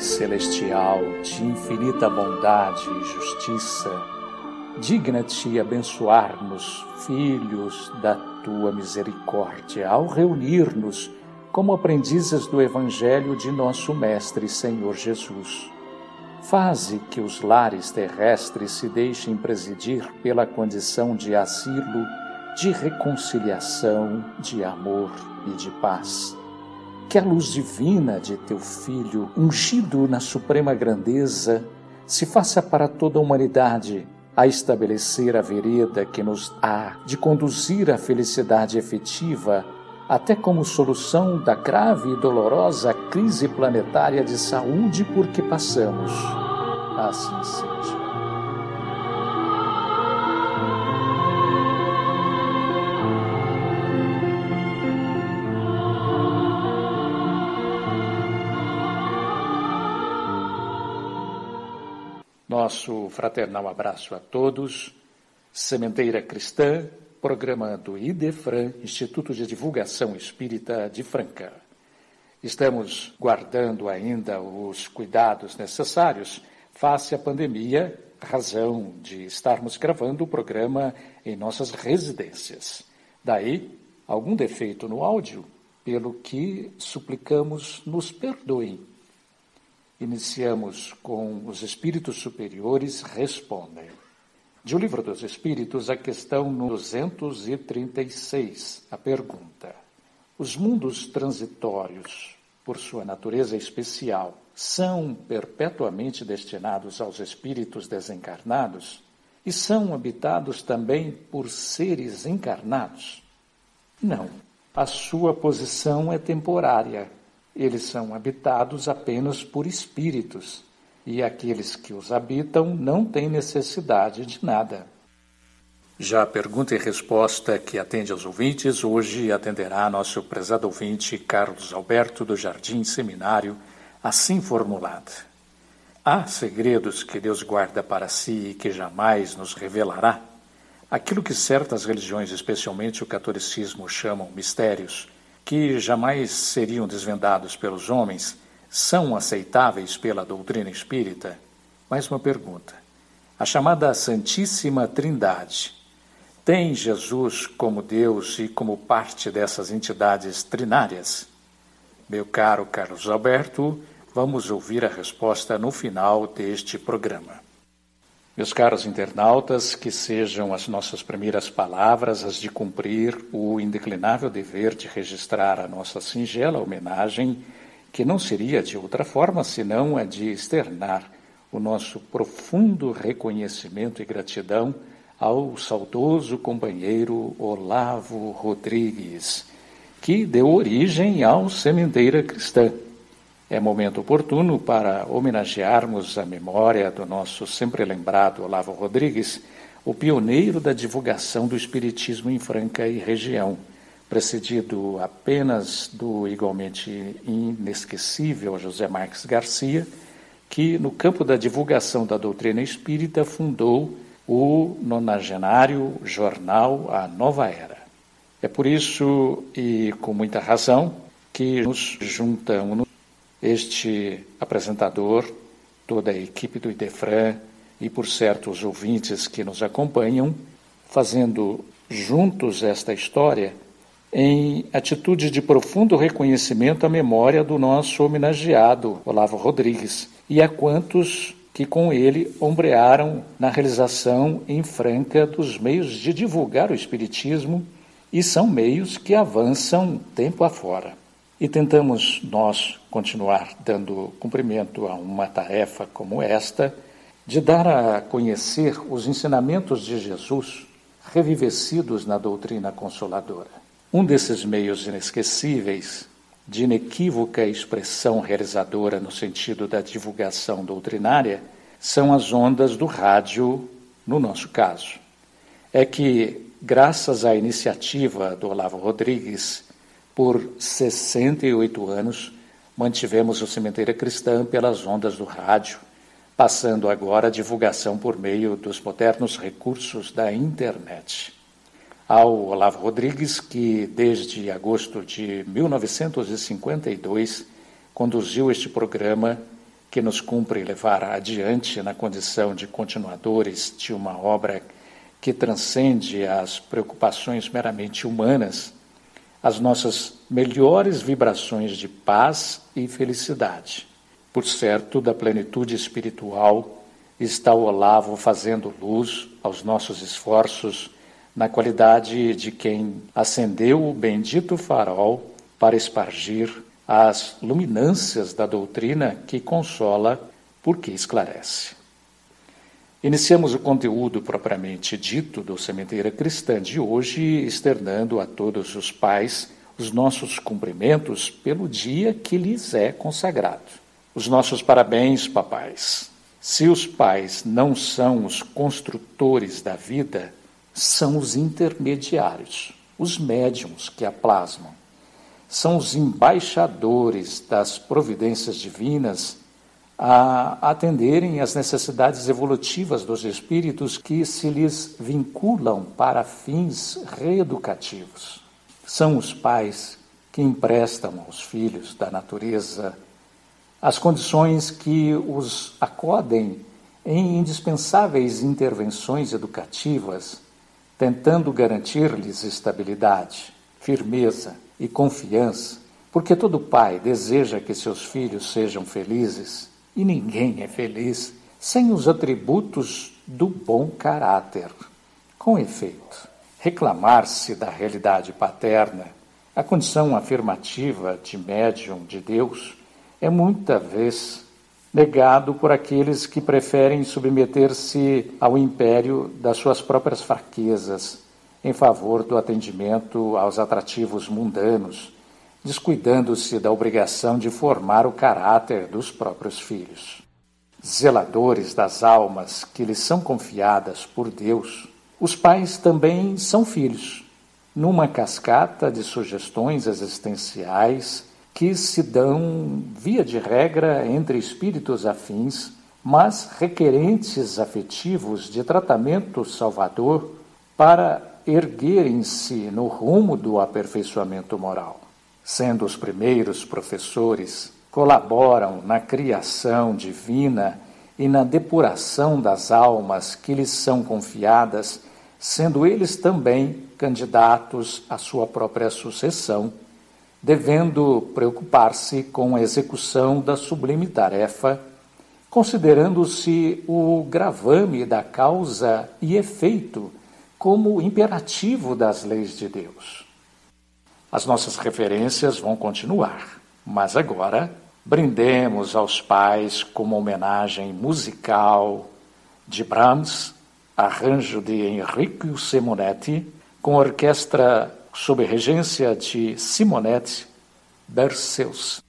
Celestial, de infinita bondade e justiça, digna-te abençoar-nos, filhos da tua misericórdia, ao reunir-nos como aprendizes do Evangelho de nosso Mestre Senhor Jesus. Faze que os lares terrestres se deixem presidir pela condição de asilo, de reconciliação, de amor e de paz que a luz divina de teu Filho, ungido na suprema grandeza, se faça para toda a humanidade a estabelecer a vereda que nos há de conduzir à felicidade efetiva, até como solução da grave e dolorosa crise planetária de saúde por que passamos. Assim seja. Nosso fraternal abraço a todos. Sementeira Cristã, programa do IDEFRAN, Instituto de Divulgação Espírita de Franca. Estamos guardando ainda os cuidados necessários face à pandemia, razão de estarmos gravando o programa em nossas residências. Daí, algum defeito no áudio, pelo que suplicamos nos perdoem Iniciamos com os espíritos superiores respondem. De O Livro dos Espíritos, a questão 236, a pergunta: Os mundos transitórios, por sua natureza especial, são perpetuamente destinados aos espíritos desencarnados e são habitados também por seres encarnados? Não. A sua posição é temporária eles são habitados apenas por espíritos, e aqueles que os habitam não têm necessidade de nada. Já a pergunta e resposta que atende aos ouvintes, hoje atenderá nosso prezado ouvinte Carlos Alberto do Jardim Seminário, assim formulada. Há segredos que Deus guarda para si e que jamais nos revelará? Aquilo que certas religiões, especialmente o catolicismo, chamam mistérios, que jamais seriam desvendados pelos homens são aceitáveis pela doutrina espírita? Mais uma pergunta. A chamada Santíssima Trindade tem Jesus como Deus e como parte dessas entidades trinárias? Meu caro Carlos Alberto, vamos ouvir a resposta no final deste programa. Meus caros internautas, que sejam as nossas primeiras palavras as de cumprir o indeclinável dever de registrar a nossa singela homenagem, que não seria de outra forma senão a de externar o nosso profundo reconhecimento e gratidão ao saudoso companheiro Olavo Rodrigues, que deu origem ao Sementeira Cristã é momento oportuno para homenagearmos a memória do nosso sempre lembrado Olavo Rodrigues, o pioneiro da divulgação do Espiritismo em Franca e região, precedido apenas do igualmente inesquecível José Marques Garcia, que, no campo da divulgação da doutrina espírita, fundou o nonagenário jornal A Nova Era. É por isso, e com muita razão, que nos juntamos este apresentador, toda a equipe do Idefran e, por certo, os ouvintes que nos acompanham, fazendo juntos esta história em atitude de profundo reconhecimento à memória do nosso homenageado Olavo Rodrigues e a quantos que com ele ombrearam na realização em Franca dos meios de divulgar o Espiritismo e são meios que avançam tempo afora. E tentamos nós continuar dando cumprimento a uma tarefa como esta, de dar a conhecer os ensinamentos de Jesus revivecidos na doutrina consoladora. Um desses meios inesquecíveis, de inequívoca expressão realizadora no sentido da divulgação doutrinária, são as ondas do rádio, no nosso caso. É que, graças à iniciativa do Olavo Rodrigues, por 68 anos, mantivemos o Cemitério Cristã pelas ondas do rádio, passando agora a divulgação por meio dos modernos recursos da internet. Ao Olavo Rodrigues, que desde agosto de 1952 conduziu este programa que nos cumpre levar adiante na condição de continuadores de uma obra que transcende as preocupações meramente humanas, as nossas melhores vibrações de paz e felicidade. Por certo, da plenitude espiritual está o Olavo fazendo luz aos nossos esforços na qualidade de quem acendeu o bendito farol para espargir as luminâncias da doutrina que consola porque esclarece. Iniciamos o conteúdo propriamente dito do Sementeira Cristã de hoje, externando a todos os pais os nossos cumprimentos pelo dia que lhes é consagrado. Os nossos parabéns, papais. Se os pais não são os construtores da vida, são os intermediários, os médiums que a plasmam. São os embaixadores das providências divinas a atenderem às necessidades evolutivas dos espíritos que se lhes vinculam para fins reeducativos. São os pais que emprestam aos filhos da natureza as condições que os acodem em indispensáveis intervenções educativas, tentando garantir-lhes estabilidade, firmeza e confiança, porque todo pai deseja que seus filhos sejam felizes e ninguém é feliz sem os atributos do bom caráter. Com efeito, reclamar-se da realidade paterna, a condição afirmativa de médium de Deus, é muita vez negado por aqueles que preferem submeter-se ao império das suas próprias fraquezas em favor do atendimento aos atrativos mundanos, descuidando-se da obrigação de formar o caráter dos próprios filhos. Zeladores das almas que lhes são confiadas por Deus, os pais também são filhos, numa cascata de sugestões existenciais que se dão, via de regra, entre espíritos afins, mas requerentes afetivos de tratamento salvador para erguerem-se no rumo do aperfeiçoamento moral. Sendo os primeiros professores, colaboram na criação divina e na depuração das almas que lhes são confiadas, sendo eles também candidatos à sua própria sucessão devendo preocupar-se com a execução da sublime tarefa, considerando-se o gravame da causa e efeito como imperativo das leis de Deus. As nossas referências vão continuar, mas agora brindemos aos pais com uma homenagem musical de Brahms, arranjo de Enrico Simonetti, com orquestra sob regência de Simonette Berceus.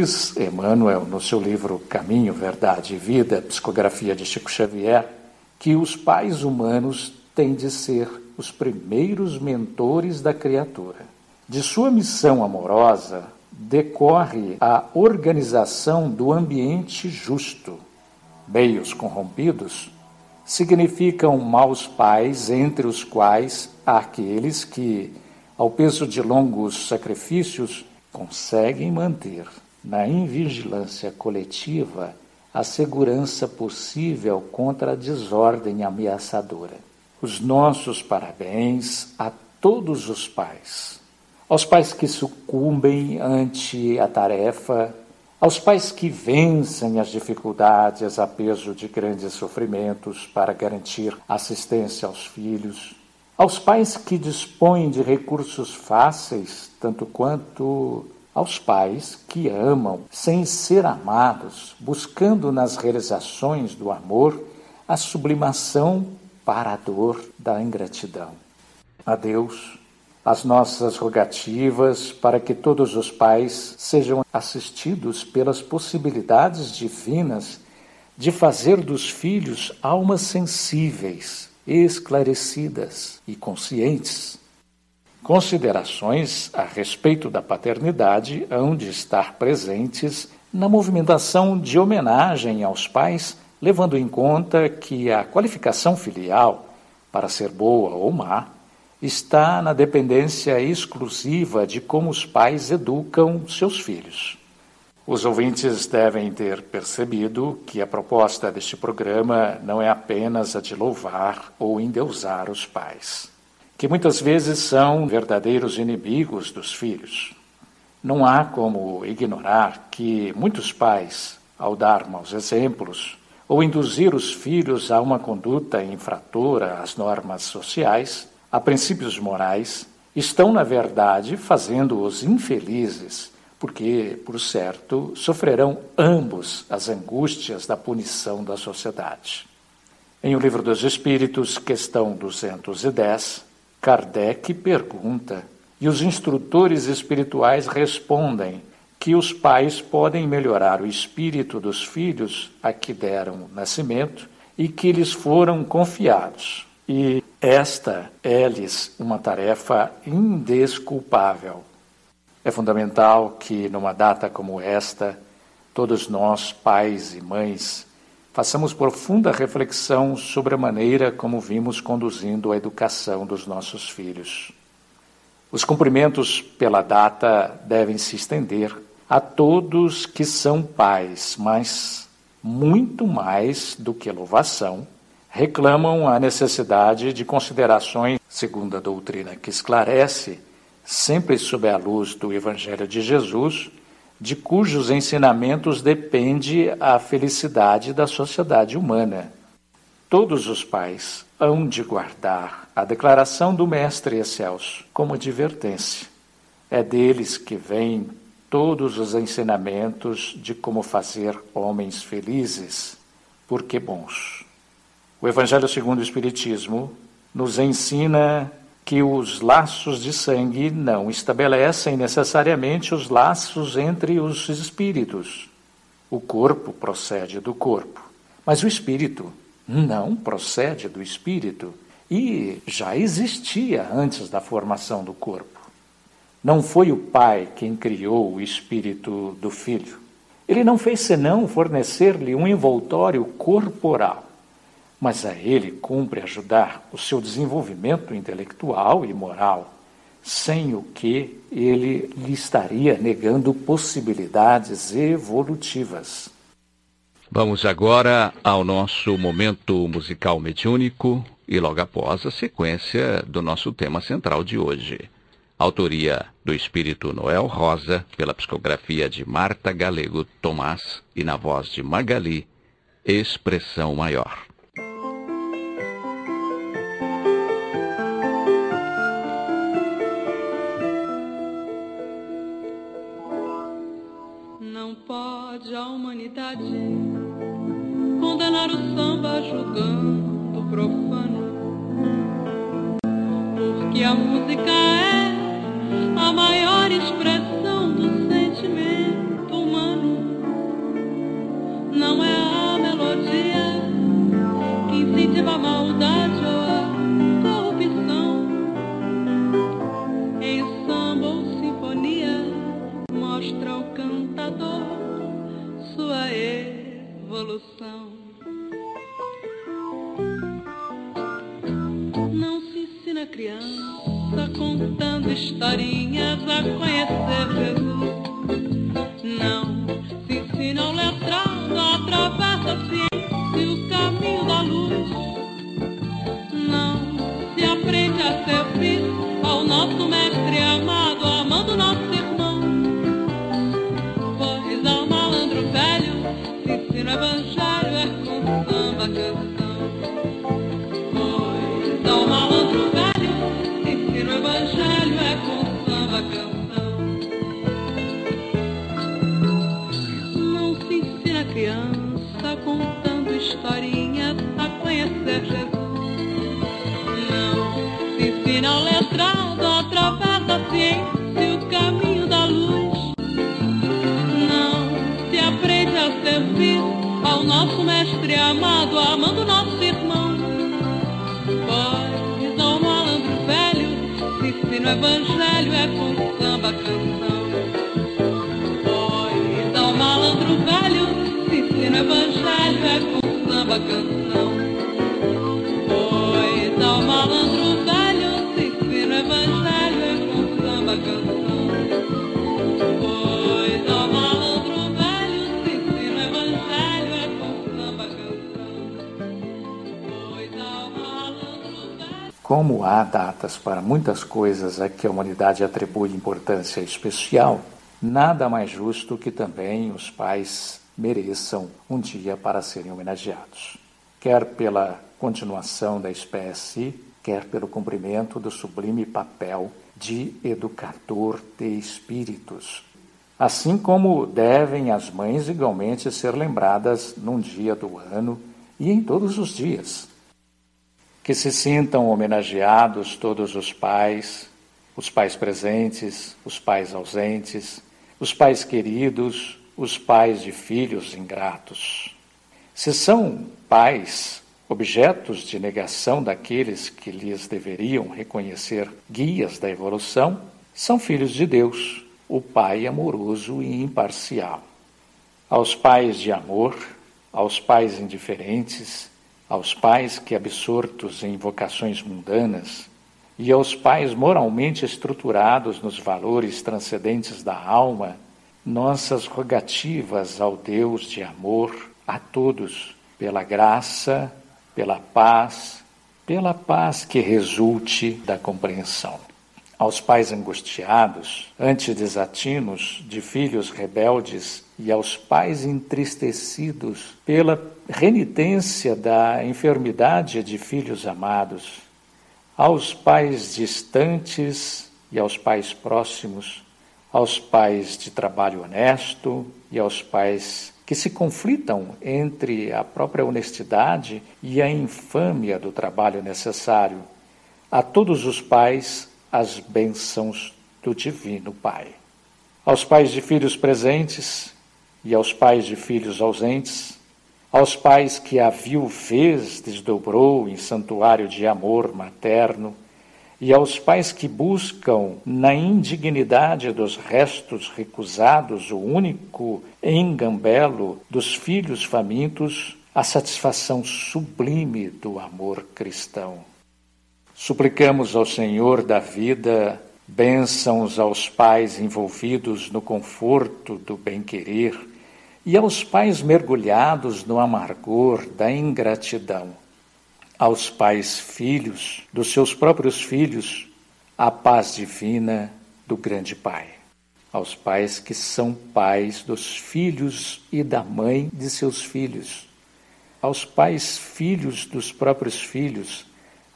Diz Emmanuel no seu livro Caminho, Verdade e Vida, Psicografia de Chico Xavier, que os pais humanos têm de ser os primeiros mentores da criatura. De sua missão amorosa decorre a organização do ambiente justo. Meios corrompidos significam maus pais, entre os quais há aqueles que, ao peso de longos sacrifícios, conseguem manter na invigilância coletiva a segurança possível contra a desordem ameaçadora. Os nossos parabéns a todos os pais, aos pais que sucumbem ante a tarefa, aos pais que vencem as dificuldades a peso de grandes sofrimentos para garantir assistência aos filhos, aos pais que dispõem de recursos fáceis, tanto quanto aos pais que amam sem ser amados, buscando nas realizações do amor a sublimação para a dor da ingratidão. A Deus, as nossas rogativas para que todos os pais sejam assistidos pelas possibilidades divinas de fazer dos filhos almas sensíveis, esclarecidas e conscientes. Considerações a respeito da paternidade hão de estar presentes na movimentação de homenagem aos pais levando em conta que a qualificação filial, para ser boa ou má, está na dependência exclusiva de como os pais educam seus filhos. Os ouvintes devem ter percebido que a proposta deste programa não é apenas a de louvar ou endeusar os pais, que muitas vezes são verdadeiros inimigos dos filhos. Não há como ignorar que muitos pais, ao dar maus exemplos, ou induzir os filhos a uma conduta infratora às normas sociais, a princípios morais, estão, na verdade, fazendo-os infelizes, porque, por certo, sofrerão ambos as angústias da punição da sociedade. Em O Livro dos Espíritos, questão 210, Kardec pergunta, e os instrutores espirituais respondem que os pais podem melhorar o espírito dos filhos a que deram nascimento e que lhes foram confiados. E esta é-lhes uma tarefa indesculpável. É fundamental que, numa data como esta, todos nós, pais e mães, façamos profunda reflexão sobre a maneira como vimos conduzindo a educação dos nossos filhos. Os cumprimentos pela data devem se estender a todos que são pais, mas muito mais do que louvação, reclamam a necessidade de considerações, segundo a doutrina que esclarece, sempre sob a luz do Evangelho de Jesus, de cujos ensinamentos depende a felicidade da sociedade humana. Todos os pais hão de guardar a declaração do Mestre Excelso como advertência. É deles que vem todos os ensinamentos de como fazer homens felizes, porque bons. O Evangelho segundo o Espiritismo nos ensina que os laços de sangue não estabelecem necessariamente os laços entre os espíritos. O corpo procede do corpo, mas o espírito não procede do espírito e já existia antes da formação do corpo. Não foi o Pai quem criou o espírito do Filho. Ele não fez senão fornecer-lhe um envoltório corporal. Mas a ele cumpre ajudar o seu desenvolvimento intelectual e moral, sem o que ele lhe estaria negando possibilidades evolutivas. Vamos agora ao nosso momento musical mediúnico e logo após a sequência do nosso tema central de hoje. Autoria do espírito Noel Rosa, pela psicografia de Marta Galego Tomás e na voz de Magali, Expressão Maior. Humanidade condenar o samba julgando profano, porque a música é a maior expressão Como há datas para muitas coisas a que a humanidade atribui importância especial, nada mais justo que também os pais mereçam um dia para serem homenageados, quer pela continuação da espécie, quer pelo cumprimento do sublime papel de educador de espíritos. Assim como devem as mães igualmente ser lembradas num dia do ano e em todos os dias. Que se sintam homenageados todos os pais, os pais presentes, os pais ausentes, os pais queridos, os pais de filhos ingratos. Se são pais objetos de negação daqueles que lhes deveriam reconhecer guias da evolução, são filhos de Deus, o Pai amoroso e imparcial. Aos pais de amor, aos pais indiferentes, aos pais que absortos em vocações mundanas, e aos pais moralmente estruturados nos valores transcendentes da alma, nossas rogativas ao Deus de amor a todos, pela graça, pela paz, pela paz que resulte da compreensão. Aos pais angustiados, ante desatinos de filhos rebeldes e aos pais entristecidos pela renitência da enfermidade de filhos amados, aos pais distantes e aos pais próximos, aos pais de trabalho honesto e aos pais que se conflitam entre a própria honestidade e a infâmia do trabalho necessário. A todos os pais, as bênçãos do Divino Pai. Aos pais de filhos presentes e aos pais de filhos ausentes, aos pais que a viuvez desdobrou em santuário de amor materno, e aos pais que buscam, na indignidade dos restos recusados, o único engambelo dos filhos famintos, a satisfação sublime do amor cristão. Suplicamos ao Senhor da vida bênçãos aos pais envolvidos no conforto do bem-querer e aos pais mergulhados no amargor da ingratidão aos pais filhos dos seus próprios filhos a paz divina do grande Pai. Aos pais que são pais dos filhos e da mãe de seus filhos. Aos pais filhos dos próprios filhos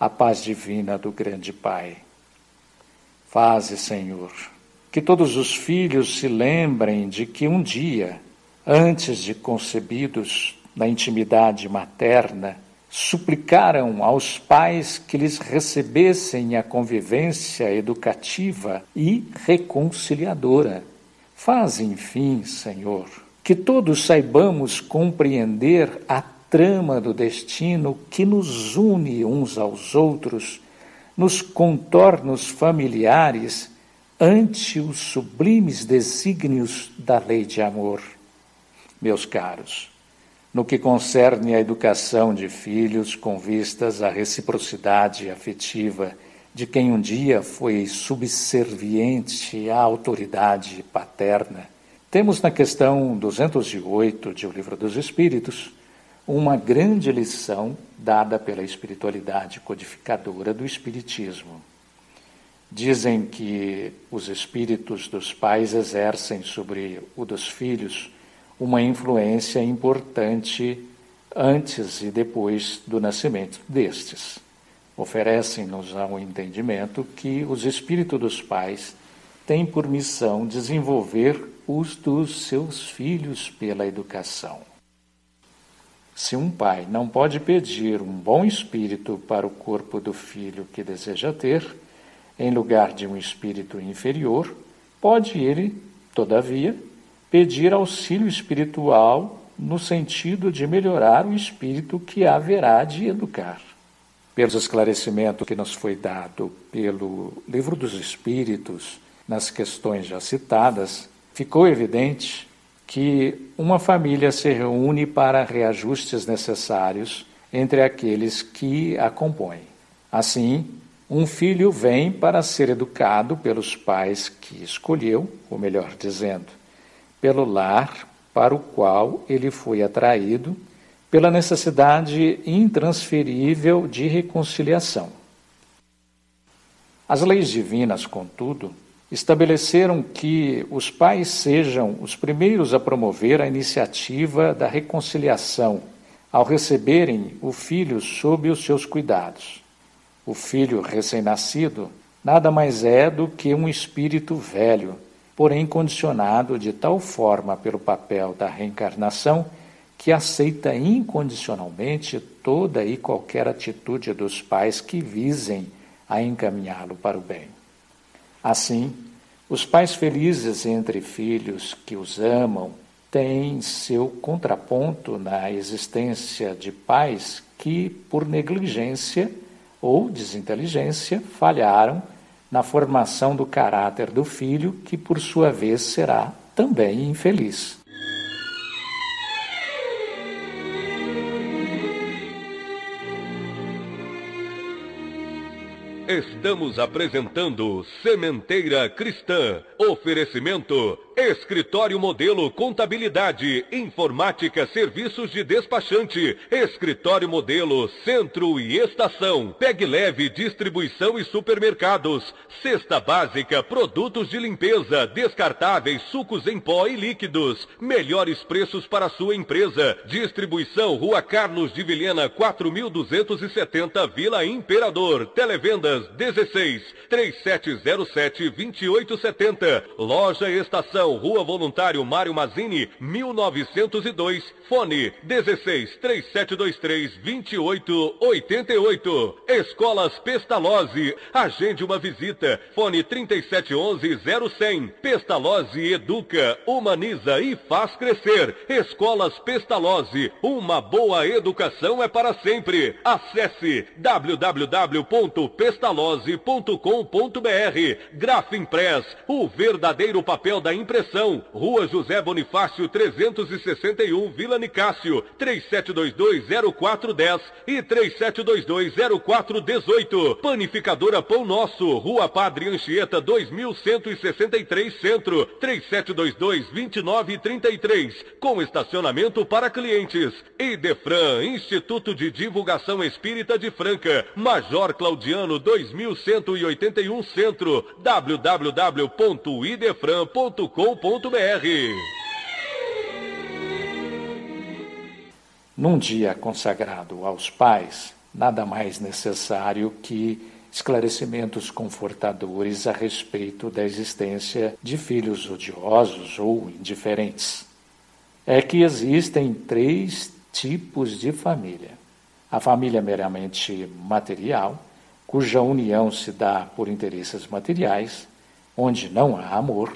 a paz divina do grande Pai. Faze, Senhor, que todos os filhos se lembrem de que um dia, antes de concebidos na intimidade materna, suplicaram aos pais que lhes recebessem a convivência educativa e reconciliadora. Faz, enfim, Senhor, que todos saibamos compreender a trama do destino que nos une uns aos outros nos contornos familiares ante os sublimes desígnios da lei de amor. Meus caros, no que concerne à educação de filhos com vistas à reciprocidade afetiva de quem um dia foi subserviente à autoridade paterna, temos na questão 208 de O Livro dos Espíritos uma grande lição dada pela espiritualidade codificadora do Espiritismo. Dizem que os espíritos dos pais exercem sobre o dos filhos uma influência importante antes e depois do nascimento destes. Oferecem-nos ao entendimento que os espíritos dos pais têm por missão desenvolver os dos seus filhos pela educação. Se um pai não pode pedir um bom espírito para o corpo do filho que deseja ter, em lugar de um espírito inferior, pode ele, todavia, pedir auxílio espiritual no sentido de melhorar o espírito que haverá de educar. Pelo esclarecimento que nos foi dado pelo Livro dos Espíritos, nas questões já citadas, ficou evidente que uma família se reúne para reajustes necessários entre aqueles que a compõem. Assim, um filho vem para ser educado pelos pais que escolheu, ou melhor dizendo, pelo lar para o qual ele foi atraído, pela necessidade intransferível de reconciliação. As leis divinas, contudo, estabeleceram que os pais sejam os primeiros a promover a iniciativa da reconciliação ao receberem o filho sob os seus cuidados. O filho recém-nascido nada mais é do que um espírito velho porém condicionado de tal forma pelo papel da reencarnação que aceita incondicionalmente toda e qualquer atitude dos pais que visem a encaminhá-lo para o bem. Assim, os pais felizes entre filhos que os amam têm seu contraponto na existência de pais que, por negligência ou desinteligência, falharam na formação do caráter do filho, que por sua vez será também infeliz. Estamos apresentando Sementeira Cristã. Oferecimento Escritório Modelo Contabilidade, Informática, Serviços de Despachante, Escritório Modelo Centro e Estação, Peg Leve Distribuição e Supermercados, Cesta Básica, Produtos de Limpeza, Descartáveis, Sucos em Pó e Líquidos, melhores preços para sua empresa, Distribuição Rua Carlos de Vilhena 4270 Vila Imperador, Televendas 16 3707 2870, Loja Estação Rua Voluntário Mário Mazini, 1902, fone 16 3723 2888. Escolas Pestalozzi, agende uma visita, fone 3711 0100. Pestalozzi educa, humaniza e faz crescer. Escolas Pestalozzi, uma boa educação é para sempre. Acesse www.pestalozzi.com.br. Grafimpress, o verdadeiro papel da empresa Impressão, Rua José Bonifácio 361, Vila Nicásio, 37220410 e 37220418. Panificadora Pão Nosso, Rua Padre Anchieta 2163 Centro, 37222933, com estacionamento para clientes. Idefran, Instituto de Divulgação Espírita de Franca, Major Claudiano 2181 Centro, www.idefran.com num dia consagrado aos pais, nada mais necessário que esclarecimentos confortadores a respeito da existência de filhos odiosos ou indiferentes. É que existem três tipos de família: a família meramente material, cuja união se dá por interesses materiais, onde não há amor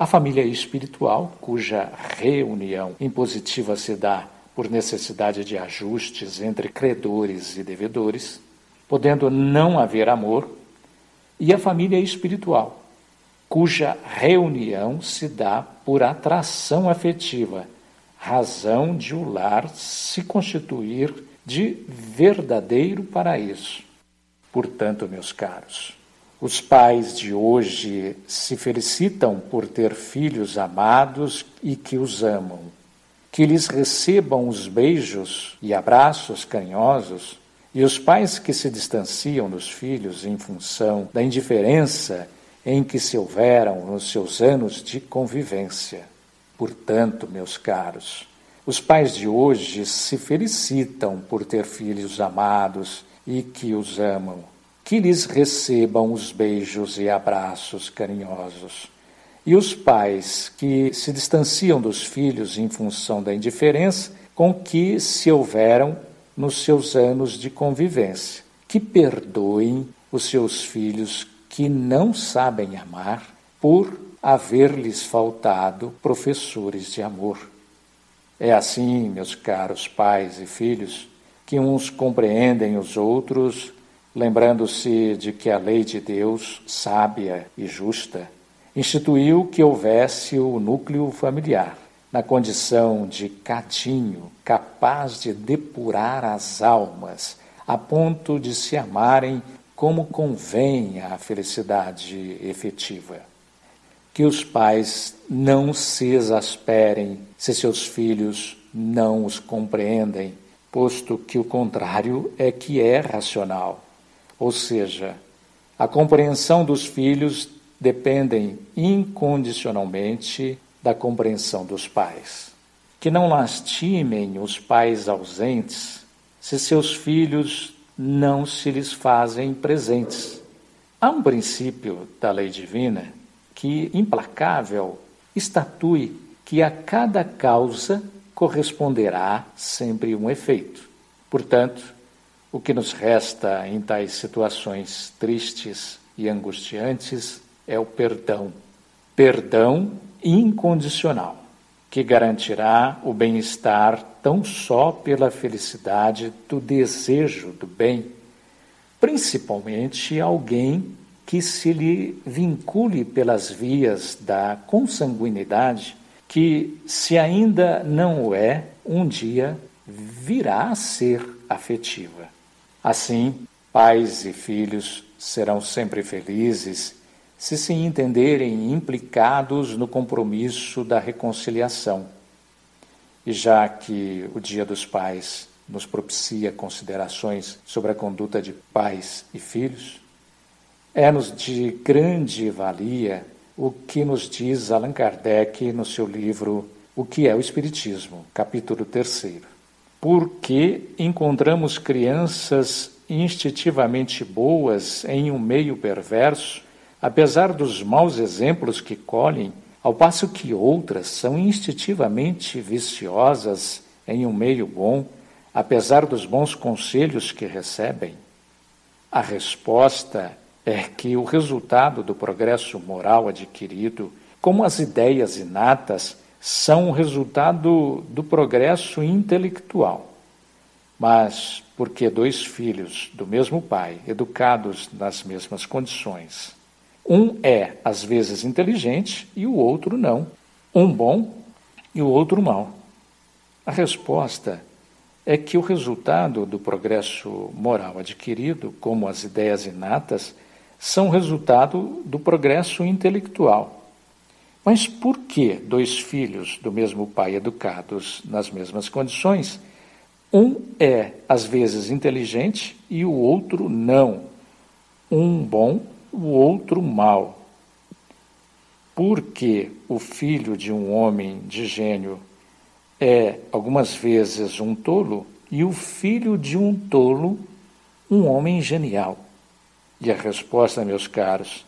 a família espiritual, cuja reunião impositiva se dá por necessidade de ajustes entre credores e devedores, podendo não haver amor, e a família espiritual, cuja reunião se dá por atração afetiva, razão de o lar se constituir de verdadeiro paraíso. Portanto, meus caros, os pais de hoje se felicitam por ter filhos amados e que os amam. Que lhes recebam os beijos e abraços carinhosos, e os pais que se distanciam dos filhos em função da indiferença em que se houveram nos seus anos de convivência. Portanto, meus caros, os pais de hoje se felicitam por ter filhos amados e que os amam, que lhes recebam os beijos e abraços carinhosos. E os pais que se distanciam dos filhos em função da indiferença com que se houveram nos seus anos de convivência, que perdoem os seus filhos que não sabem amar por haver-lhes faltado professores de amor. É assim, meus caros pais e filhos, que uns compreendem os outros, lembrando-se de que a lei de Deus, sábia e justa, instituiu que houvesse o núcleo familiar, na condição de cadinho capaz de depurar as almas, a ponto de se amarem como convém à felicidade efetiva que os pais não se exasperem se seus filhos não os compreendem, posto que o contrário é que é racional. Ou seja, a compreensão dos filhos dependem incondicionalmente da compreensão dos pais. Que não lastimem os pais ausentes se seus filhos não se lhes fazem presentes. Há um princípio da lei divina que, implacável, estatue que a cada causa corresponderá sempre um efeito. Portanto, o que nos resta em tais situações tristes e angustiantes é o perdão. Perdão incondicional, que garantirá o bem-estar tão só pela felicidade do desejo do bem, principalmente alguém que se lhe vincule pelas vias da consanguinidade, que, se ainda não o é, um dia virá a ser afetiva. Assim, pais e filhos serão sempre felizes se se entenderem implicados no compromisso da reconciliação. E já que o Dia dos Pais nos propicia considerações sobre a conduta de pais e filhos, é-nos de grande valia o que nos diz Allan Kardec no seu livro O que é o Espiritismo, capítulo 3. Porque encontramos crianças instintivamente boas em um meio perverso, apesar dos maus exemplos que colhem, ao passo que outras são instintivamente viciosas em um meio bom, apesar dos bons conselhos que recebem? A resposta é que o resultado do progresso moral adquirido, como as ideias inatas, são resultado do progresso intelectual. Mas porque dois filhos do mesmo pai, educados nas mesmas condições, um é às vezes inteligente e o outro não, um bom e o outro mau. A resposta é que o resultado do progresso moral adquirido, como as ideias inatas, são resultado do progresso intelectual. Mas por que dois filhos do mesmo pai educados nas mesmas condições, um é às vezes inteligente e o outro não? Um bom, o outro mau. Porque o filho de um homem de gênio é algumas vezes um tolo e o filho de um tolo um homem genial. E a resposta, meus caros,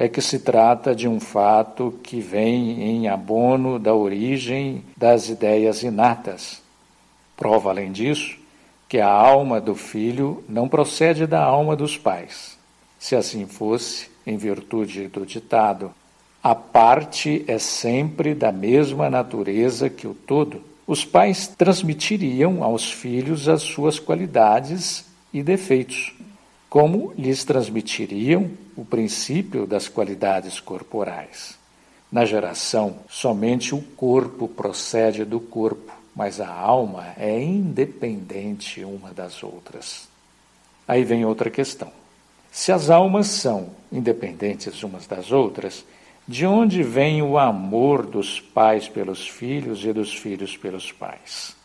é que se trata de um fato que vem em abono da origem das ideias inatas. Prova, além disso, que a alma do filho não procede da alma dos pais. Se assim fosse, em virtude do ditado, a parte é sempre da mesma natureza que o todo, os pais transmitiriam aos filhos as suas qualidades e defeitos como lhes transmitiriam o princípio das qualidades corporais. Na geração, somente o corpo procede do corpo, mas a alma é independente uma das outras. Aí vem outra questão. Se as almas são independentes umas das outras, de onde vem o amor dos pais pelos filhos e dos filhos pelos pais?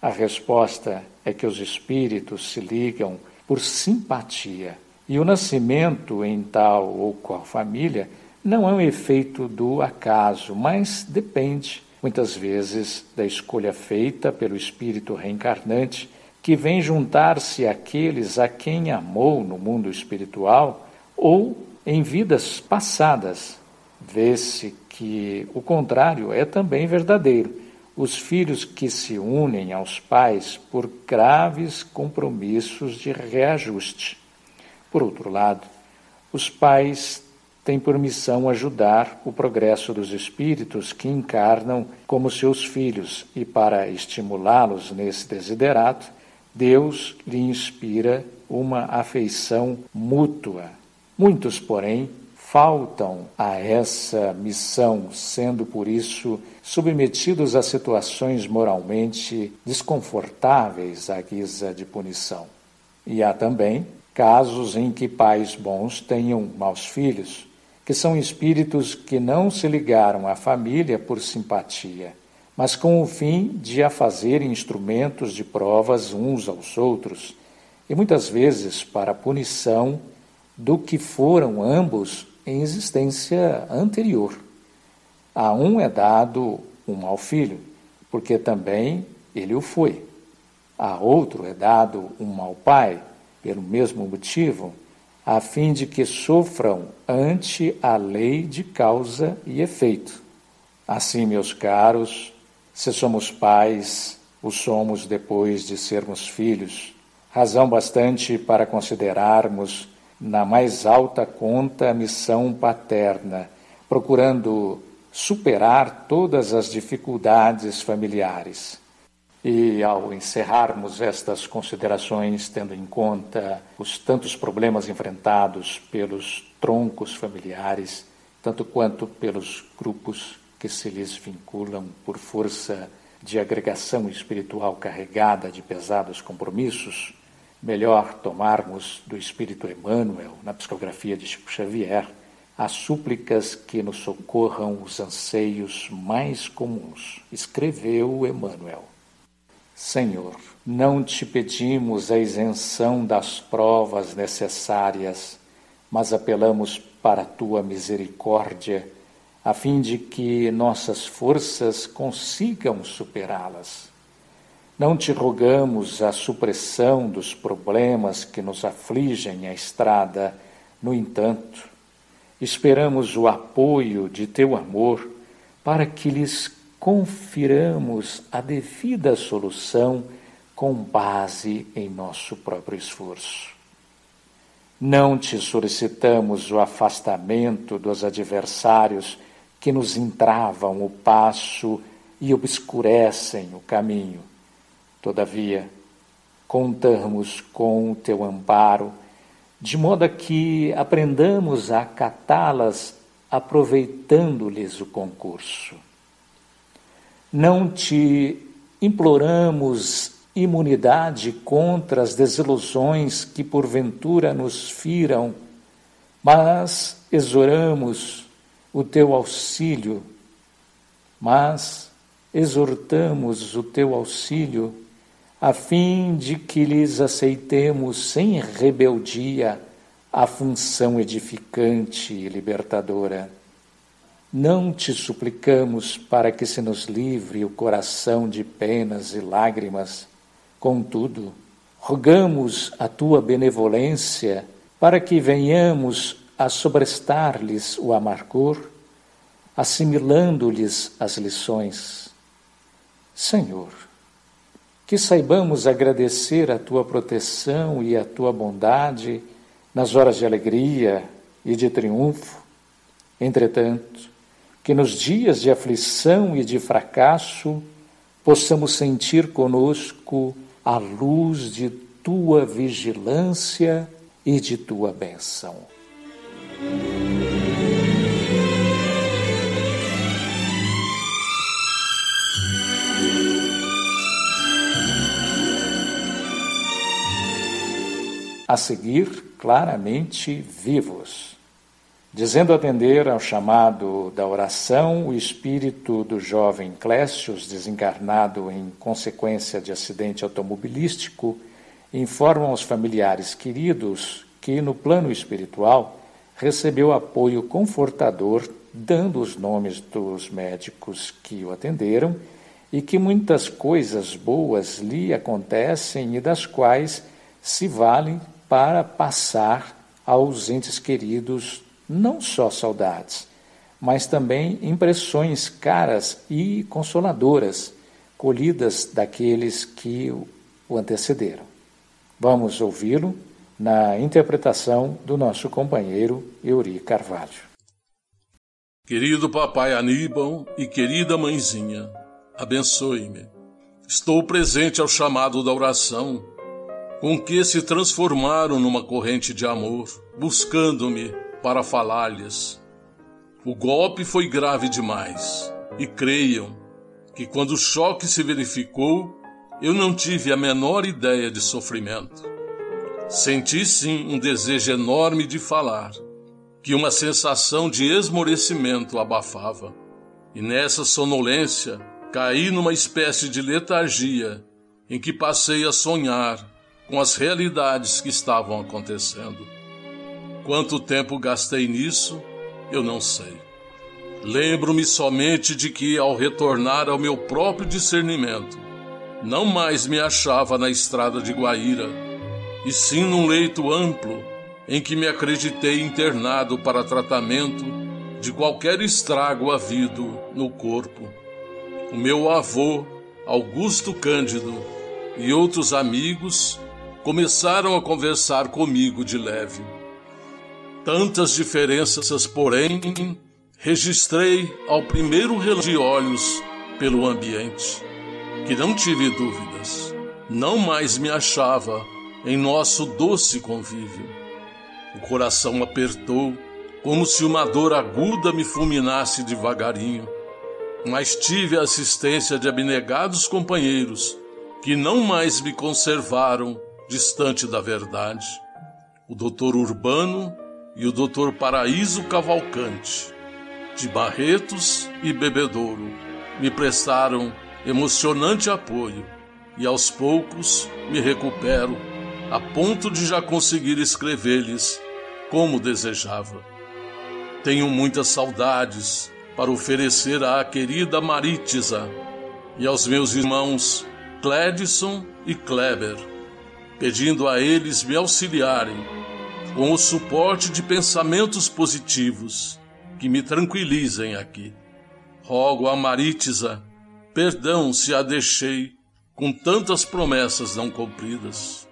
A resposta é que os espíritos se ligam por simpatia, e o nascimento em tal ou qual família não é um efeito do acaso, mas depende, muitas vezes, da escolha feita pelo espírito reencarnante que vem juntar-se àqueles a quem amou no mundo espiritual ou em vidas passadas. Vê-se que o contrário é também verdadeiro. Os filhos que se unem aos pais por graves compromissos de reajuste. Por outro lado, os pais têm por missão ajudar o progresso dos espíritos que encarnam como seus filhos e, para estimulá-los nesse desiderato, Deus lhe inspira uma afeição mútua. Muitos, porém, faltam a essa missão, sendo por isso submetidos a situações moralmente desconfortáveis à guisa de punição. E há também casos em que pais bons tenham maus filhos, que são espíritos que não se ligaram à família por simpatia mas com o fim de a fazer instrumentos de provas uns aos outros, e muitas vezes para punição do que foram ambos em existência anterior. A um é dado um mau filho, porque também ele o foi. A outro é dado um mau pai, pelo mesmo motivo, a fim de que sofram ante a lei de causa e efeito. Assim, meus caros, se somos pais, o somos depois de sermos filhos, razão bastante para considerarmos na mais alta conta a missão paterna, procurando superar todas as dificuldades familiares. E ao encerrarmos estas considerações, tendo em conta os tantos problemas enfrentados pelos troncos familiares, tanto quanto pelos grupos que se lhes vinculam por força de agregação espiritual carregada de pesados compromissos, melhor tomarmos do Espírito Emmanuel, na psicografia de Chico Xavier, as súplicas que nos socorram os anseios mais comuns. Escreveu Emmanuel. Senhor, não te pedimos a isenção das provas necessárias, mas apelamos para a tua misericórdia a fim de que nossas forças consigam superá-las. Não te rogamos a supressão dos problemas que nos afligem a estrada, no entanto, esperamos o apoio de teu amor para que lhes confiramos a devida solução com base em nosso próprio esforço. Não te solicitamos o afastamento dos adversários que nos entravam o passo e obscurecem o caminho. Todavia, contamos com o teu amparo, de modo que aprendamos a acatá-las aproveitando-lhes o concurso. Não te imploramos imunidade contra as desilusões que porventura nos firam, mas exoramos o teu auxílio, mas exortamos o teu auxílio a fim de que lhes aceitemos sem rebeldia a função edificante e libertadora. Não te suplicamos para que se nos livre o coração de penas e lágrimas, contudo, rogamos a tua benevolência para que venhamos a sobrestar-lhes o amargor, assimilando-lhes as lições. Senhor, que saibamos agradecer a tua proteção e a tua bondade nas horas de alegria e de triunfo. Entretanto, que nos dias de aflição e de fracasso possamos sentir conosco a luz de tua vigilância e de tua bênção. A seguir claramente vivos. Dizendo atender ao chamado da oração, o espírito do jovem Clécius, desencarnado em consequência de acidente automobilístico, informa aos familiares queridos que, no plano espiritual, recebeu apoio confortador, dando os nomes dos médicos que o atenderam e que muitas coisas boas lhe acontecem e das quais se valem para passar aos entes queridos não só saudades, mas também impressões caras e consoladoras, colhidas daqueles que o antecederam. Vamos ouvi-lo na interpretação do nosso companheiro Euri Carvalho. Querido papai Aníbal e querida mãezinha, abençoe-me. Estou presente ao chamado da oração, com que se transformaram numa corrente de amor, buscando-me para falar-lhes. O golpe foi grave demais, e creiam que quando o choque se verificou, eu não tive a menor ideia de sofrimento. Senti sim um desejo enorme de falar, que uma sensação de esmorecimento abafava. E nessa sonolência caí numa espécie de letargia em que passei a sonhar com as realidades que estavam acontecendo. Quanto tempo gastei nisso, eu não sei. Lembro-me somente de que, ao retornar ao meu próprio discernimento, não mais me achava na estrada de Guaíra, e sim num leito amplo em que me acreditei internado para tratamento de qualquer estrago havido no corpo. O meu avô, Augusto Cândido, e outros amigos começaram a conversar comigo de leve. Tantas diferenças, porém, registrei ao primeiro relógio de olhos pelo ambiente, que não tive dúvidas, não mais me achava em nosso doce convívio. O coração apertou, como se uma dor aguda me fulminasse devagarinho, mas tive a assistência de abnegados companheiros que não mais me conservaram distante da verdade. O doutor Urbano e o Dr. Paraíso Cavalcante, de Barretos e Bebedouro, me prestaram emocionante apoio e aos poucos me recupero a ponto de já conseguir escrever-lhes como desejava. Tenho muitas saudades para oferecer à querida Marítisa e aos meus irmãos Clédison e Kleber, pedindo a eles me auxiliarem com o suporte de pensamentos positivos que me tranquilizem aqui. Rogo a Marítisa perdão se a deixei com tantas promessas não cumpridas.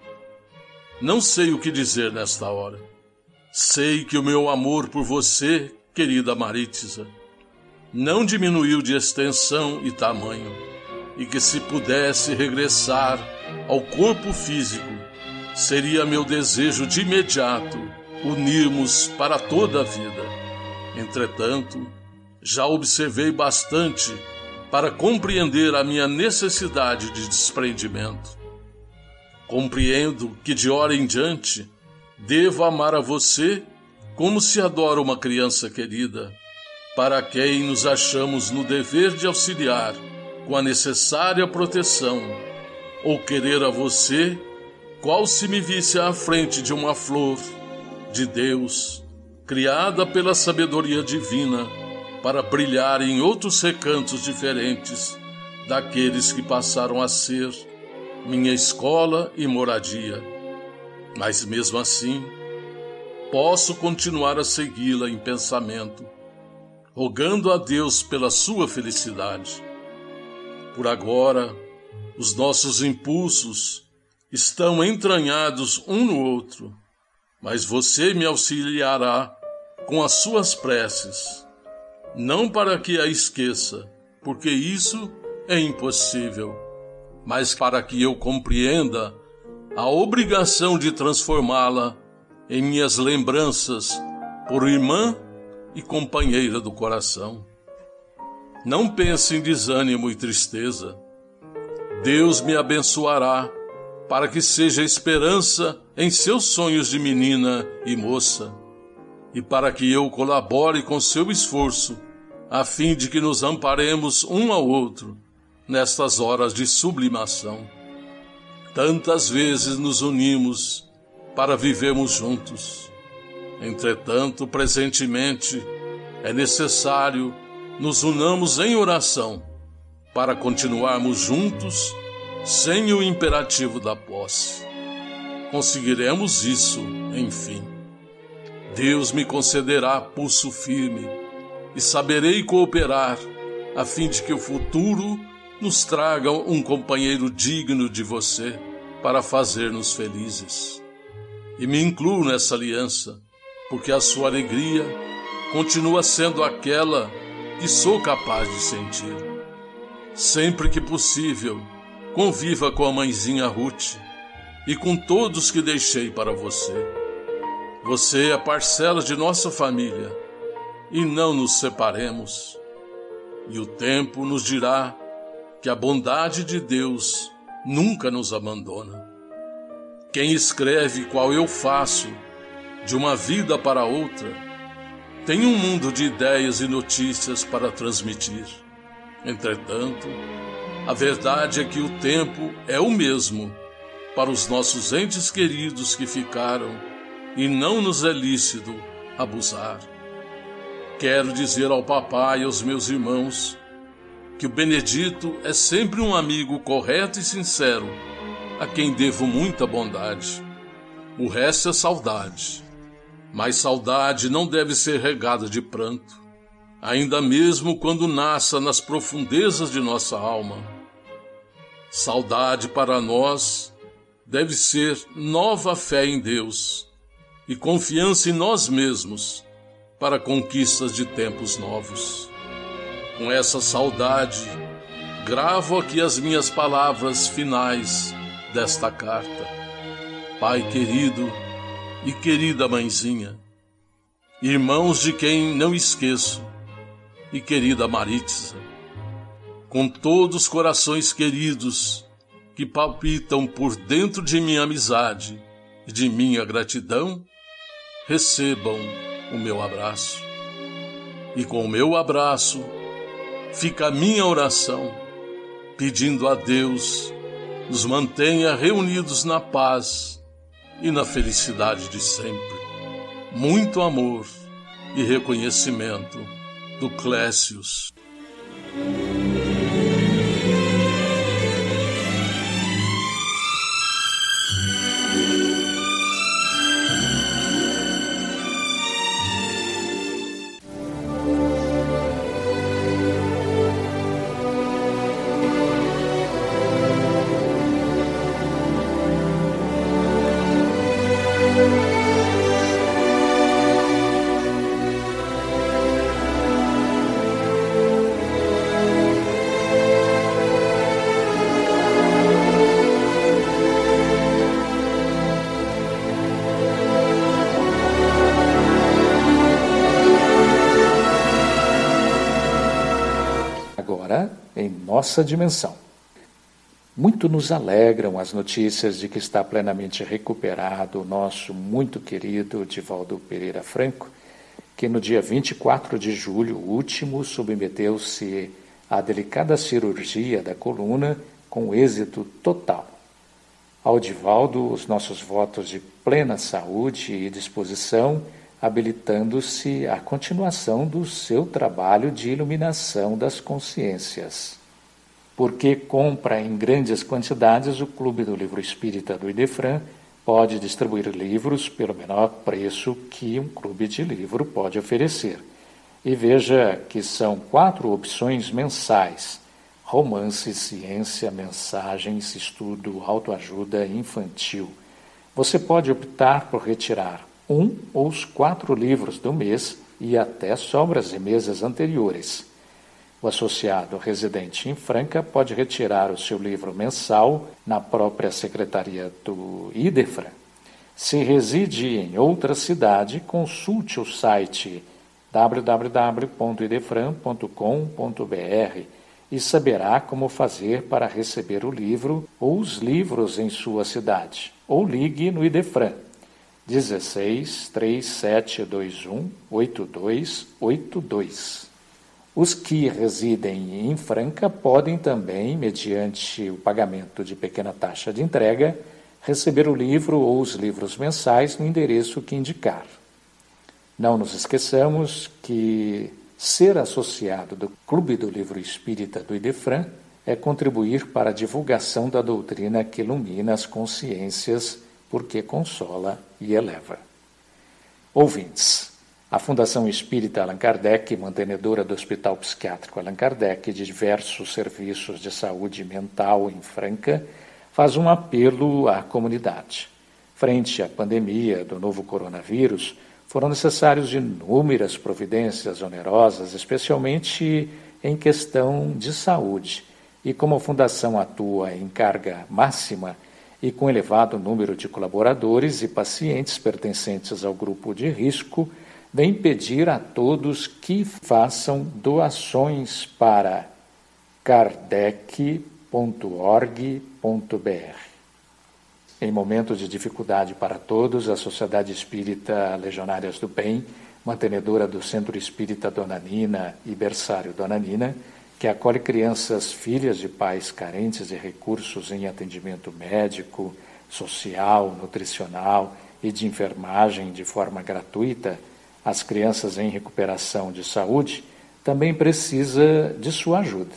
Não sei o que dizer nesta hora. Sei que o meu amor por você, querida Marítisa, não diminuiu de extensão e tamanho, e que se pudesse regressar ao corpo físico, seria meu desejo de imediato unirmos para toda a vida. Entretanto, já observei bastante para compreender a minha necessidade de desprendimento. Compreendo que de hora em diante devo amar a você como se adora uma criança querida, para quem nos achamos no dever de auxiliar com a necessária proteção, ou querer a você qual se me visse à frente de uma flor de Deus, criada pela sabedoria divina para brilhar em outros recantos diferentes daqueles que passaram a ser minha escola e moradia. Mas mesmo assim, posso continuar a segui-la em pensamento, rogando a Deus pela sua felicidade. Por agora, os nossos impulsos estão entranhados um no outro, mas você me auxiliará com as suas preces, não para que a esqueça, porque isso é impossível, mas para que eu compreenda a obrigação de transformá-la em minhas lembranças por irmã e companheira do coração. Não pense em desânimo e tristeza. Deus me abençoará para que seja esperança em seus sonhos de menina e moça, e para que eu colabore com seu esforço, a fim de que nos amparemos um ao outro nestas horas de sublimação. Tantas vezes nos unimos para vivermos juntos. Entretanto, presentemente, é necessário nos unamos em oração para continuarmos juntos sem o imperativo da posse. Conseguiremos isso, enfim. Deus me concederá pulso firme e saberei cooperar a fim de que o futuro nos traga um companheiro digno de você para fazer-nos felizes. E me incluo nessa aliança, porque a sua alegria continua sendo aquela que sou capaz de sentir. Sempre que possível, conviva com a mãezinha Ruth e com todos que deixei para você. Você é parcela de nossa família e não nos separemos. E o tempo nos dirá que a bondade de Deus nunca nos abandona. Quem escreve qual eu faço de uma vida para outra tem um mundo de ideias e notícias para transmitir. Entretanto, a verdade é que o tempo é o mesmo para os nossos entes queridos que ficaram e não nos é lícito abusar. Quero dizer ao papai e aos meus irmãos que o Benedito é sempre um amigo correto e sincero, a quem devo muita bondade. O resto é saudade. Mas saudade não deve ser regada de pranto, ainda mesmo quando nasça nas profundezas de nossa alma Saudade para nós deve ser nova fé em Deus e confiança em nós mesmos para conquistas de tempos novos. Com essa saudade, gravo aqui as minhas palavras finais desta carta. Pai querido e querida mãezinha, irmãos de quem não esqueço, e querida Maritza, com todos os corações queridos que palpitam por dentro de minha amizade e de minha gratidão, recebam o meu abraço. E com o meu abraço fica a minha oração, pedindo a Deus nos mantenha reunidos na paz e na felicidade de sempre. Muito amor e reconhecimento do Clécius. Nossa dimensão. Muito nos alegram as notícias de que está plenamente recuperado o nosso muito querido Divaldo Pereira Franco, que no dia 24 de julho último submeteu-se à delicada cirurgia da coluna com êxito total. Ao Divaldo, os nossos votos de plena saúde e disposição, habilitando-se à continuação do seu trabalho de iluminação das consciências porque compra em grandes quantidades, o Clube do Livro Espírita do Idefran pode distribuir livros pelo menor preço que um clube de livro pode oferecer. E veja que são quatro opções mensais: romance, ciência, mensagens, estudo, autoajuda infantil. Você pode optar por retirar um ou os quatro livros do mês e até sobras de meses anteriores. O associado residente em Franca pode retirar o seu livro mensal na própria secretaria do IDEFRA. Se reside em outra cidade, consulte o site www.idefran.com.br e saberá como fazer para receber o livro ou os livros em sua cidade. Ou ligue no Idefran 16 3721 8282. Os que residem em Franca podem também, mediante o pagamento de pequena taxa de entrega, receber o livro ou os livros mensais no endereço que indicar. Não nos esqueçamos que ser associado do Clube do Livro Espírita do Idefran é contribuir para a divulgação da doutrina que ilumina as consciências, porque consola e eleva. Ouvintes, a Fundação Espírita Allan Kardec, mantenedora do Hospital Psiquiátrico Allan Kardec e de diversos serviços de saúde mental em Franca, faz um apelo à comunidade. Frente à pandemia do novo coronavírus, foram necessárias inúmeras providências onerosas, especialmente em questão de saúde. E como a Fundação atua em carga máxima e com elevado número de colaboradores e pacientes pertencentes ao grupo de risco, vem pedir a todos que façam doações para kardec.org.br. Em momentos de dificuldade para todos, a Sociedade Espírita Legionárias do Bem, mantenedora do Centro Espírita Dona Nina e Berçário Dona Nina, que acolhe crianças filhas de pais carentes de recursos em atendimento médico, social, nutricional e de enfermagem de forma gratuita, as crianças em recuperação de saúde, também precisa de sua ajuda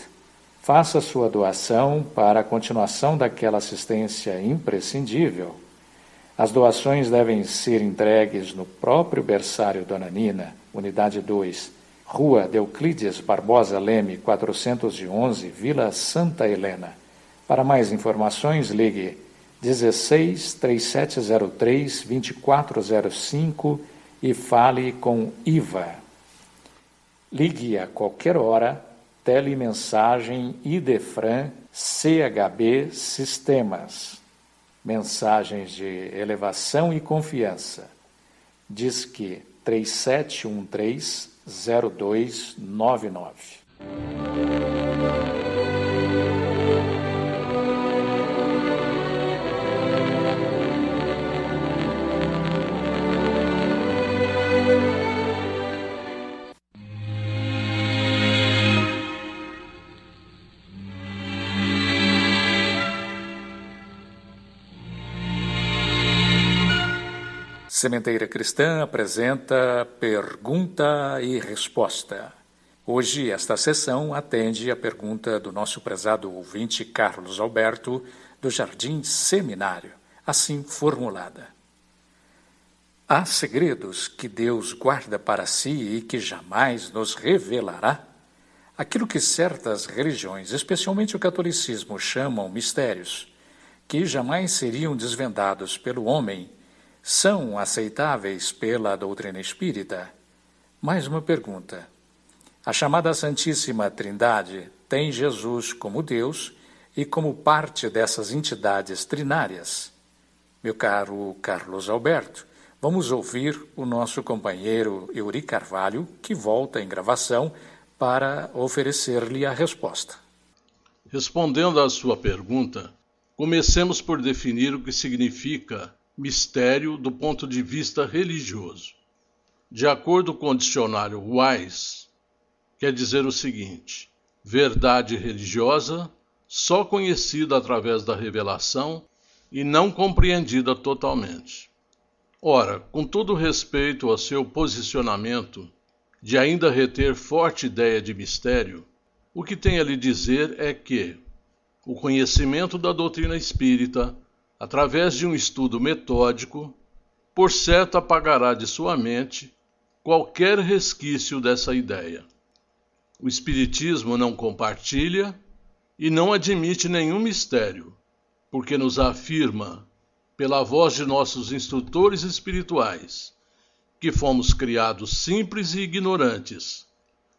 faça sua doação para a continuação daquela assistência imprescindível. As doações devem ser entregues no próprio berçário Dona Nina, Unidade 2, Rua Euclides Barbosa Leme, 411, Vila Santa Helena. Para mais informações, ligue 16 3703 2405 e fale com IVA. Ligue a qualquer hora telemensagem Idefran CHB Sistemas. Mensagens de elevação e confiança. Diz que 3713 0299. Sementeira Cristã apresenta Pergunta e Resposta. Hoje, esta sessão atende a pergunta do nosso prezado ouvinte Carlos Alberto, do Jardim Seminário, assim formulada: Há segredos que Deus guarda para si e que jamais nos revelará? Aquilo que certas religiões, especialmente o catolicismo, chamam mistérios, que jamais seriam desvendados pelo homem são aceitáveis pela doutrina espírita? Mais uma pergunta. A chamada Santíssima Trindade tem Jesus como Deus e como parte dessas entidades trinárias? Meu caro Carlos Alberto, vamos ouvir o nosso companheiro Euri Carvalho, que volta em gravação para oferecer-lhe a resposta. Respondendo à sua pergunta, comecemos por definir o que significa mistério do ponto de vista religioso. De acordo com o dicionário Wise, quer dizer o seguinte: verdade religiosa só conhecida através da revelação e não compreendida totalmente. Ora, com todo respeito ao seu posicionamento de ainda reter forte ideia de mistério, o que tem a lhe dizer é que o conhecimento da doutrina espírita através de um estudo metódico, por certo apagará de sua mente qualquer resquício dessa ideia. O Espiritismo não compartilha e não admite nenhum mistério, porque nos afirma, pela voz de nossos instrutores espirituais, que fomos criados simples e ignorantes,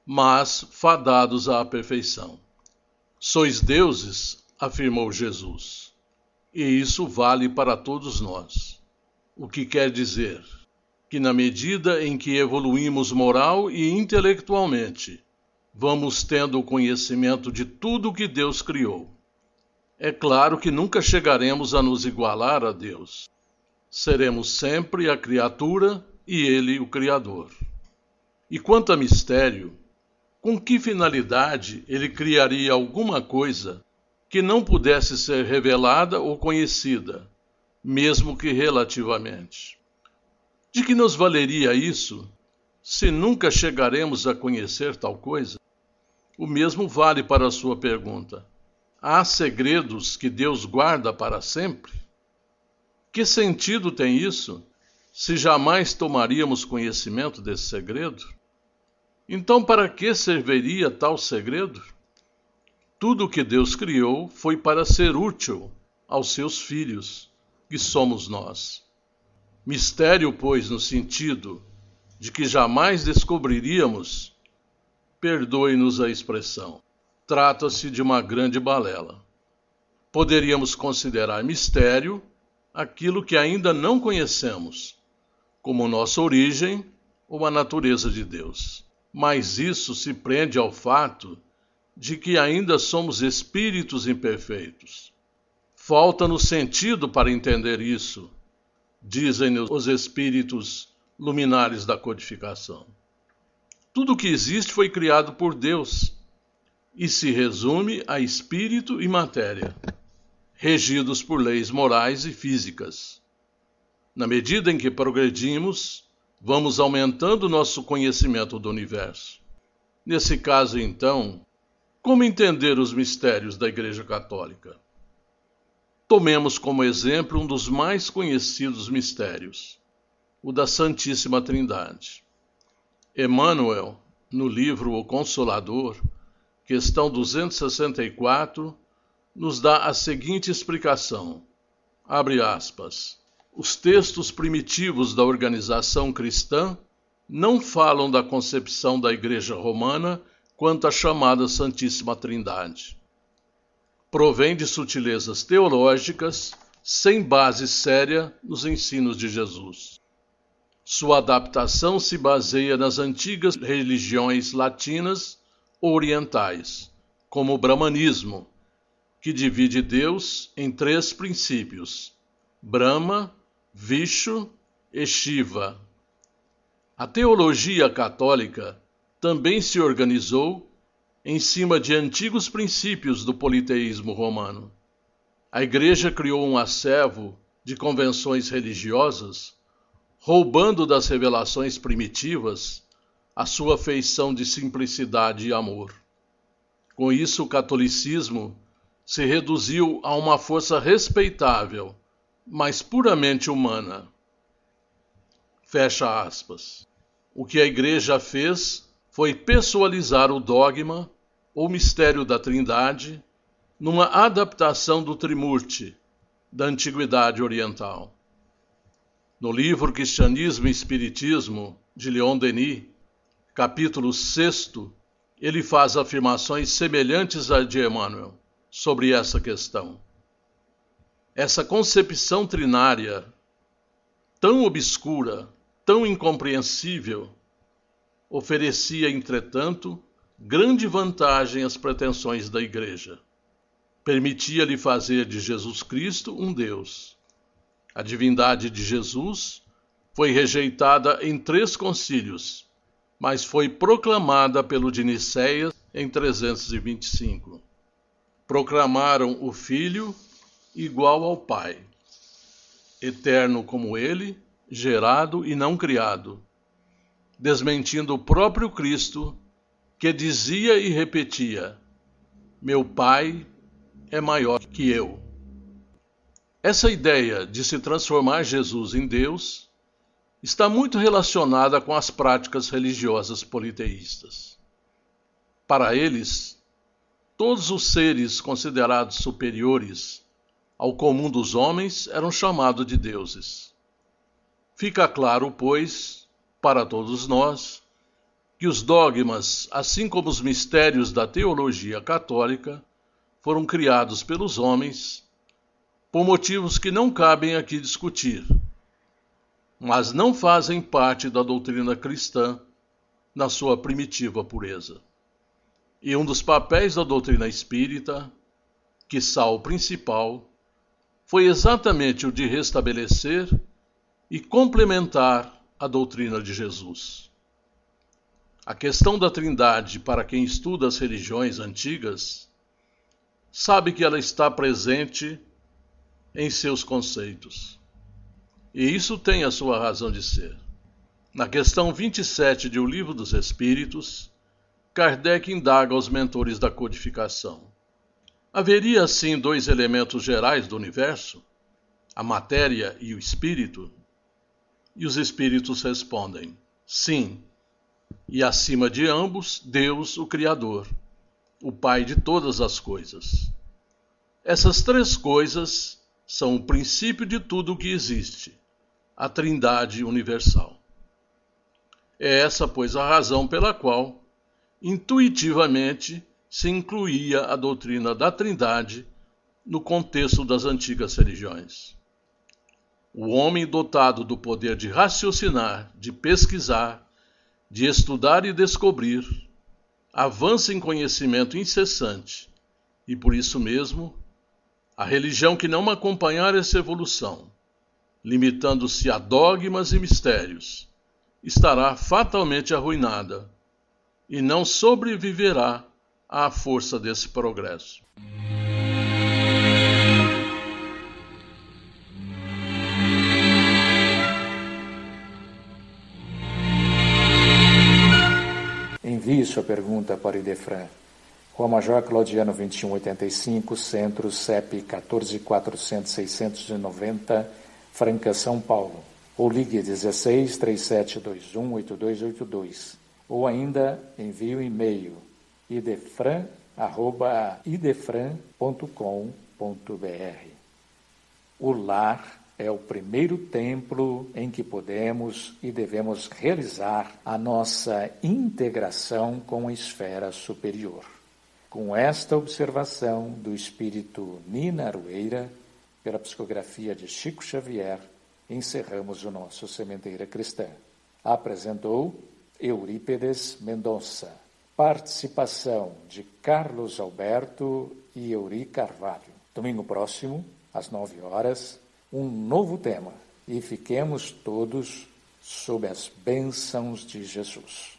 mas fadados à perfeição. Sois deuses, afirmou Jesus e isso vale para todos nós. O que quer dizer que, na medida em que evoluímos moral e intelectualmente, vamos tendo o conhecimento de tudo que Deus criou. É claro que nunca chegaremos a nos igualar a Deus. Seremos sempre a criatura e Ele o Criador. E quanto a mistério, com que finalidade ele criaria alguma coisa que não pudesse ser revelada ou conhecida, mesmo que relativamente? De que nos valeria isso se nunca chegaremos a conhecer tal coisa? O mesmo vale para a sua pergunta. Há segredos que Deus guarda para sempre? Que sentido tem isso se jamais tomaríamos conhecimento desse segredo? Então, para que serviria tal segredo? Tudo o que Deus criou foi para ser útil aos seus filhos, que somos nós. Mistério, pois, no sentido de que jamais descobriríamos perdoe-nos a expressão. Trata-se de uma grande balela. Poderíamos considerar mistério aquilo que ainda não conhecemos, como nossa origem ou a natureza de Deus. Mas isso se prende ao fato de que ainda somos espíritos imperfeitos. Falta-nos sentido para entender isso, dizem os espíritos luminares da codificação. Tudo o que existe foi criado por Deus e se resume a espírito e matéria, regidos por leis morais e físicas. Na medida em que progredimos, vamos aumentando nosso conhecimento do universo. Nesse caso, então, como entender os mistérios da Igreja Católica? Tomemos como exemplo um dos mais conhecidos mistérios, o da Santíssima Trindade. Emmanuel, no livro O Consolador, questão 264, nos dá a seguinte explicação. Abre aspas. Os textos primitivos da organização cristã não falam da concepção da Igreja Romana quanto à chamada Santíssima Trindade. Provém de sutilezas teológicas sem base séria nos ensinos de Jesus. Sua adaptação se baseia nas antigas religiões latinas orientais, como o brahmanismo, que divide Deus em três princípios: Brahma, Vishnu e Shiva. A teologia católica também se organizou em cima de antigos princípios do politeísmo romano. A Igreja criou um acervo de convenções religiosas roubando das revelações primitivas a sua feição de simplicidade e amor. Com isso, o catolicismo se reduziu a uma força respeitável, mas puramente humana. Fecha aspas. O que a Igreja fez foi pessoalizar o dogma ou mistério da Trindade numa adaptação do Trimurti da Antiguidade Oriental. No livro Cristianismo e Espiritismo, de Leon Denis, capítulo 6, ele faz afirmações semelhantes à de Emmanuel sobre essa questão. Essa concepção trinária, tão obscura, tão incompreensível, oferecia, entretanto, grande vantagem às pretensões da Igreja. Permitia-lhe fazer de Jesus Cristo um Deus a divindade de Jesus foi rejeitada em três concílios, mas foi proclamada pelo de Nicéia em 325. Proclamaram o Filho igual ao Pai, eterno como ele, gerado e não criado, desmentindo o próprio Cristo, que dizia e repetia: Meu Pai é maior que eu. Essa ideia de se transformar Jesus em Deus está muito relacionada com as práticas religiosas politeístas. Para eles, todos os seres considerados superiores ao comum dos homens eram chamados de deuses. Fica claro, pois, para todos nós, que os dogmas, assim como os mistérios da teologia católica, foram criados pelos homens por motivos que não cabem aqui discutir, mas não fazem parte da doutrina cristã na sua primitiva pureza. E um dos papéis da doutrina espírita, que o principal, foi exatamente o de restabelecer e complementar a doutrina de Jesus. A questão da Trindade, para quem estuda as religiões antigas, sabe que ela está presente em seus conceitos. E isso tem a sua razão de ser. Na questão 27 de O Livro dos Espíritos, Kardec indaga aos mentores da codificação: Haveria assim dois elementos gerais do universo, a matéria e o espírito? E os espíritos respondem: Sim, e acima de ambos, Deus, o Criador, o Pai de todas as coisas. Essas três coisas são o princípio de tudo o que existe a Trindade Universal. É essa, pois, a razão pela qual, intuitivamente, se incluía a doutrina da Trindade no contexto das antigas religiões. O homem dotado do poder de raciocinar, de pesquisar, de estudar e descobrir, avança em conhecimento incessante e, por isso mesmo, a religião que não acompanhar essa evolução limitando-se a dogmas e mistérios, estará fatalmente arruinada e não sobreviverá à força desse progresso. Sua pergunta para Idefran. Rua Major Claudiano 2185, Centro CEP 14400 690 Franca, São Paulo. Ou ligue 16 3721 8282. Ou ainda envie um e-mail idefran@idefran.com.br. O lar é o primeiro templo em que podemos e devemos realizar a nossa integração com a esfera superior. Com esta observação do espírito Nina Arueira, pela psicografia de Chico Xavier, encerramos o nosso Sementeira Cristã. Apresentou Eurípedes Mendonça. Participação de Carlos Alberto e Euri Carvalho. Domingo próximo, às nove horas, um novo tema. E fiquemos todos sob as bênçãos de Jesus.